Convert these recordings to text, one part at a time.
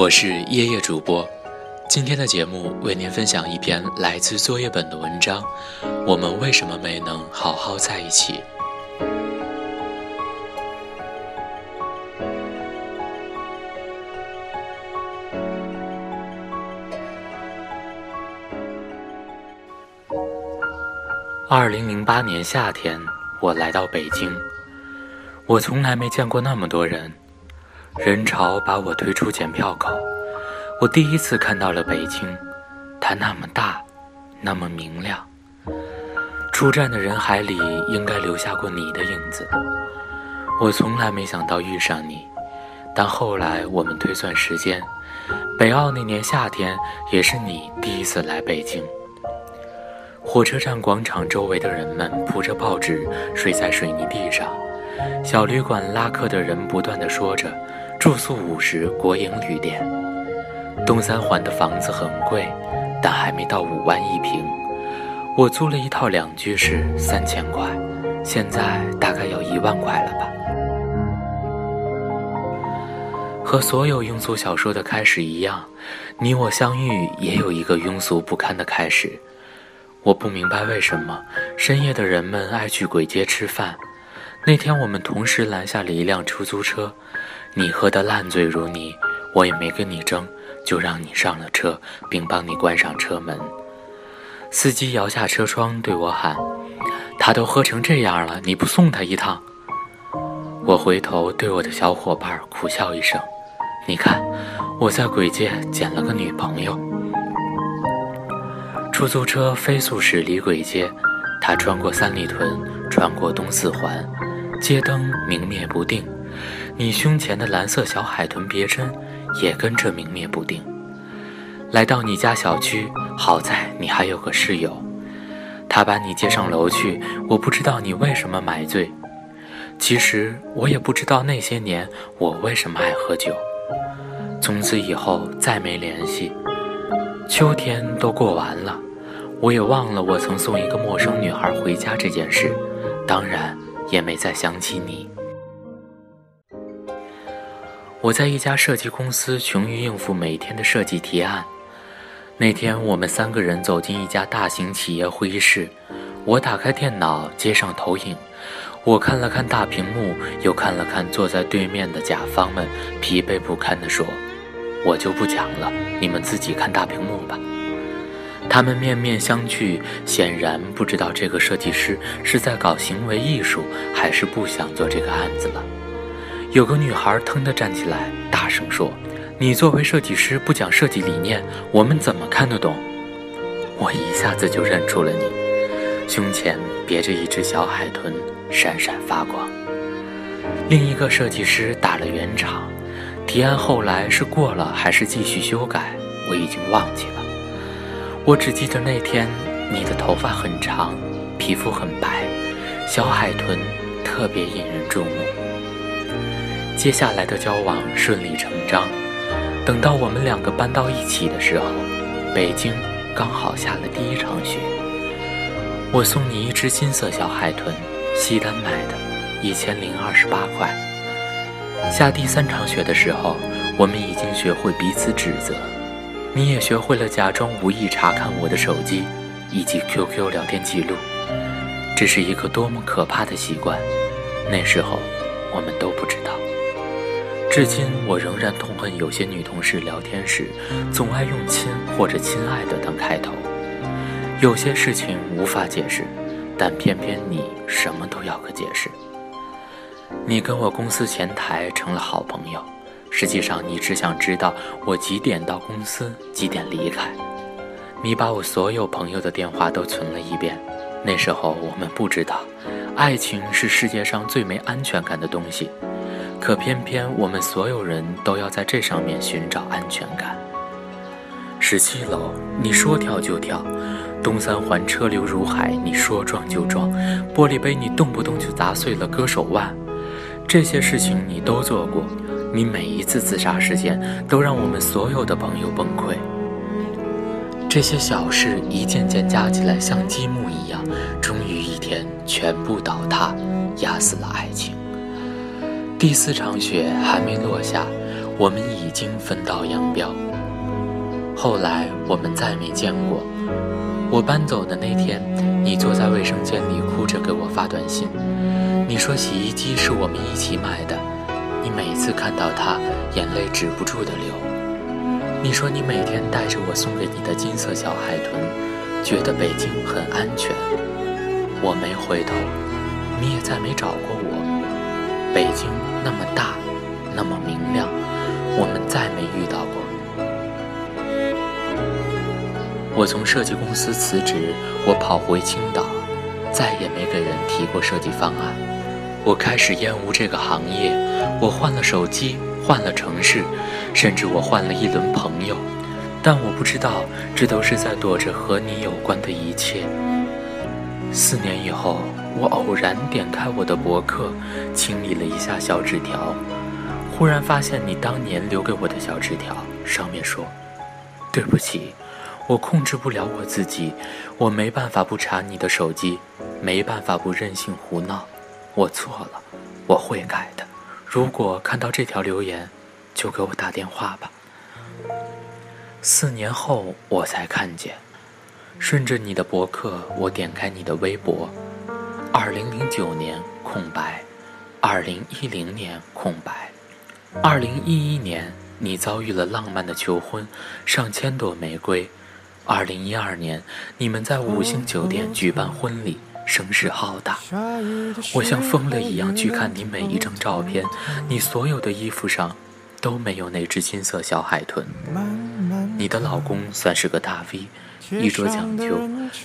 我是夜夜主播，今天的节目为您分享一篇来自作业本的文章。我们为什么没能好好在一起？二零零八年夏天，我来到北京，我从来没见过那么多人。人潮把我推出检票口，我第一次看到了北京，它那么大，那么明亮。出站的人海里应该留下过你的影子。我从来没想到遇上你，但后来我们推算时间，北奥那年夏天也是你第一次来北京。火车站广场周围的人们铺着报纸睡在水泥地上，小旅馆拉客的人不断的说着。住宿五十，国营旅店。东三环的房子很贵，但还没到五万一平。我租了一套两居室，三千块，现在大概要一万块了吧。和所有庸俗小说的开始一样，你我相遇也有一个庸俗不堪的开始。我不明白为什么深夜的人们爱去鬼街吃饭。那天我们同时拦下了一辆出租车。你喝得烂醉如泥，我也没跟你争，就让你上了车，并帮你关上车门。司机摇下车窗对我喊：“他都喝成这样了，你不送他一趟？”我回头对我的小伙伴苦笑一声：“你看，我在鬼街捡了个女朋友。”出租车飞速驶离鬼街，它穿过三里屯，穿过东四环，街灯明灭不定。你胸前的蓝色小海豚别针也跟着明灭不定。来到你家小区，好在你还有个室友，他把你接上楼去。我不知道你为什么买醉，其实我也不知道那些年我为什么爱喝酒。从此以后再没联系。秋天都过完了，我也忘了我曾送一个陌生女孩回家这件事，当然也没再想起你。我在一家设计公司，穷于应付每天的设计提案。那天，我们三个人走进一家大型企业会议室，我打开电脑，接上投影。我看了看大屏幕，又看了看坐在对面的甲方们，疲惫不堪地说：“我就不讲了，你们自己看大屏幕吧。”他们面面相觑，显然不知道这个设计师是在搞行为艺术，还是不想做这个案子了。有个女孩腾地站起来，大声说：“你作为设计师不讲设计理念，我们怎么看得懂？”我一下子就认出了你，胸前别着一只小海豚，闪闪发光。另一个设计师打了圆场，提案后来是过了还是继续修改，我已经忘记了。我只记得那天你的头发很长，皮肤很白，小海豚特别引人注目。接下来的交往顺理成章。等到我们两个搬到一起的时候，北京刚好下了第一场雪。我送你一只金色小海豚，西单买的，一千零二十八块。下第三场雪的时候，我们已经学会彼此指责，你也学会了假装无意查看我的手机以及 QQ 聊天记录。这是一个多么可怕的习惯，那时候我们都不知道。至今，我仍然痛恨有些女同事聊天时，总爱用“亲”或者“亲爱的”当开头。有些事情无法解释，但偏偏你什么都要个解释。你跟我公司前台成了好朋友，实际上你只想知道我几点到公司，几点离开。你把我所有朋友的电话都存了一遍。那时候我们不知道，爱情是世界上最没安全感的东西。可偏偏我们所有人都要在这上面寻找安全感。十七楼，你说跳就跳；东三环车流如海，你说撞就撞；玻璃杯你动不动就砸碎了，割手腕。这些事情你都做过，你每一次自杀事件都让我们所有的朋友崩溃。这些小事一件件加起来，像积木一样，终于一天全部倒塌，压死了爱情。第四场雪还没落下，我们已经分道扬镳。后来我们再没见过。我搬走的那天，你坐在卫生间里哭着给我发短信。你说洗衣机是我们一起买的，你每次看到它，眼泪止不住的流。你说你每天带着我送给你的金色小海豚，觉得北京很安全。我没回头，你也再没找过我。北京那么大，那么明亮，我们再没遇到过。我从设计公司辞职，我跑回青岛，再也没给人提过设计方案。我开始厌恶这个行业，我换了手机，换了城市，甚至我换了一轮朋友，但我不知道，这都是在躲着和你有关的一切。四年以后，我偶然点开我的博客，清理了一下小纸条，忽然发现你当年留给我的小纸条，上面说：“对不起。”我控制不了我自己，我没办法不查你的手机，没办法不任性胡闹。我错了，我会改的。如果看到这条留言，就给我打电话吧。四年后我才看见，顺着你的博客，我点开你的微博。二零零九年空白，二零一零年空白，二零一一年你遭遇了浪漫的求婚，上千朵玫瑰。二零一二年，你们在五星酒店举办婚礼，声势浩大。我像疯了一样去看你每一张照片，你所有的衣服上都没有那只金色小海豚。你的老公算是个大 V，衣着讲究，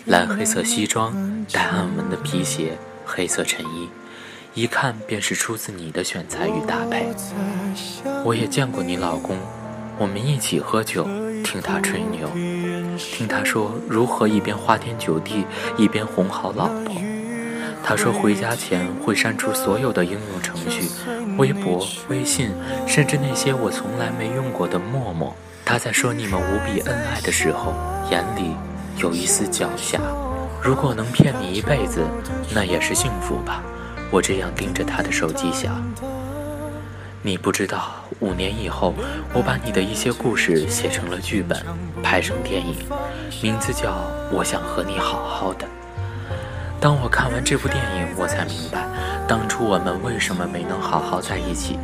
蓝黑色西装，带暗纹的皮鞋，黑色衬衣，一看便是出自你的选材与搭配。我也见过你老公，我们一起喝酒，听他吹牛。听他说如何一边花天酒地，一边哄好老婆。他说回家前会删除所有的应用程序，微博、微信，甚至那些我从来没用过的陌陌。他在说你们无比恩爱的时候，眼里有一丝狡黠。如果能骗你一辈子，那也是幸福吧。我这样盯着他的手机想。你不知道，五年以后，我把你的一些故事写成了剧本，拍成电影，名字叫《我想和你好好的》。当我看完这部电影，我才明白，当初我们为什么没能好好在一起。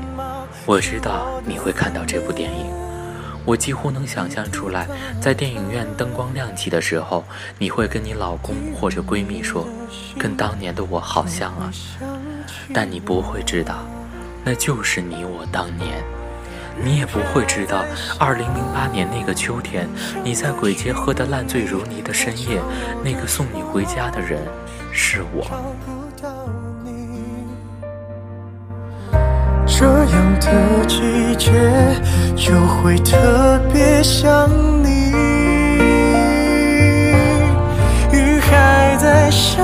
我知道你会看到这部电影，我几乎能想象出来，在电影院灯光亮起的时候，你会跟你老公或者闺蜜说：“跟当年的我好像啊。”但你不会知道。那就是你我当年，你也不会知道，二零零八年那个秋天，你在鬼街喝得烂醉如泥的深夜，那个送你回家的人是我。这样的季节就会特别想你，雨还在下，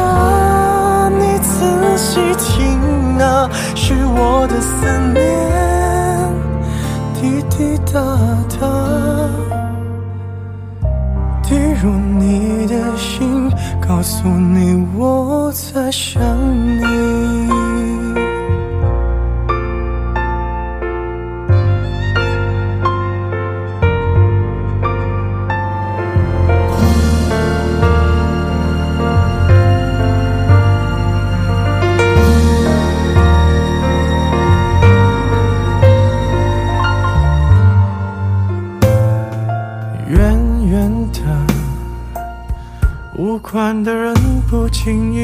你仔细听啊。是我的思念，滴答答，滴入你的心，告诉你我在想你。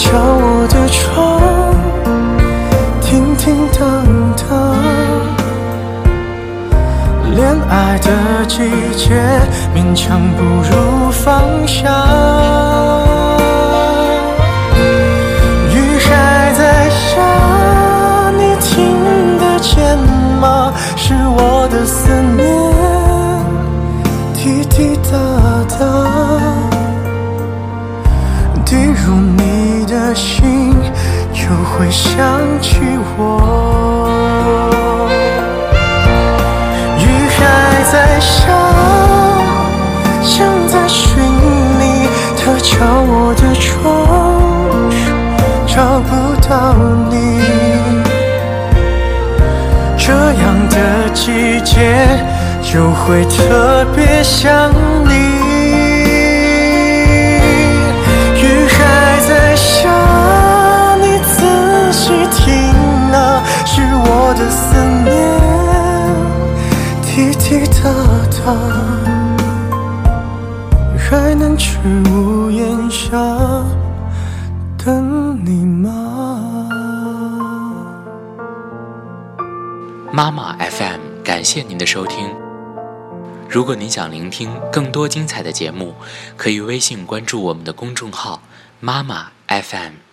敲我的窗，叮叮当当。恋爱的季节，勉强不如放下。雨还在下，你听得见吗？是我的思念，滴滴答答，滴入心，就会想起我。雨还在下，像在寻你，它敲我的窗，找不到你。这样的季节就会特别想你。还能去屋檐下等你吗？妈妈 FM，感谢您的收听。如果您想聆听更多精彩的节目，可以微信关注我们的公众号“妈妈 FM”。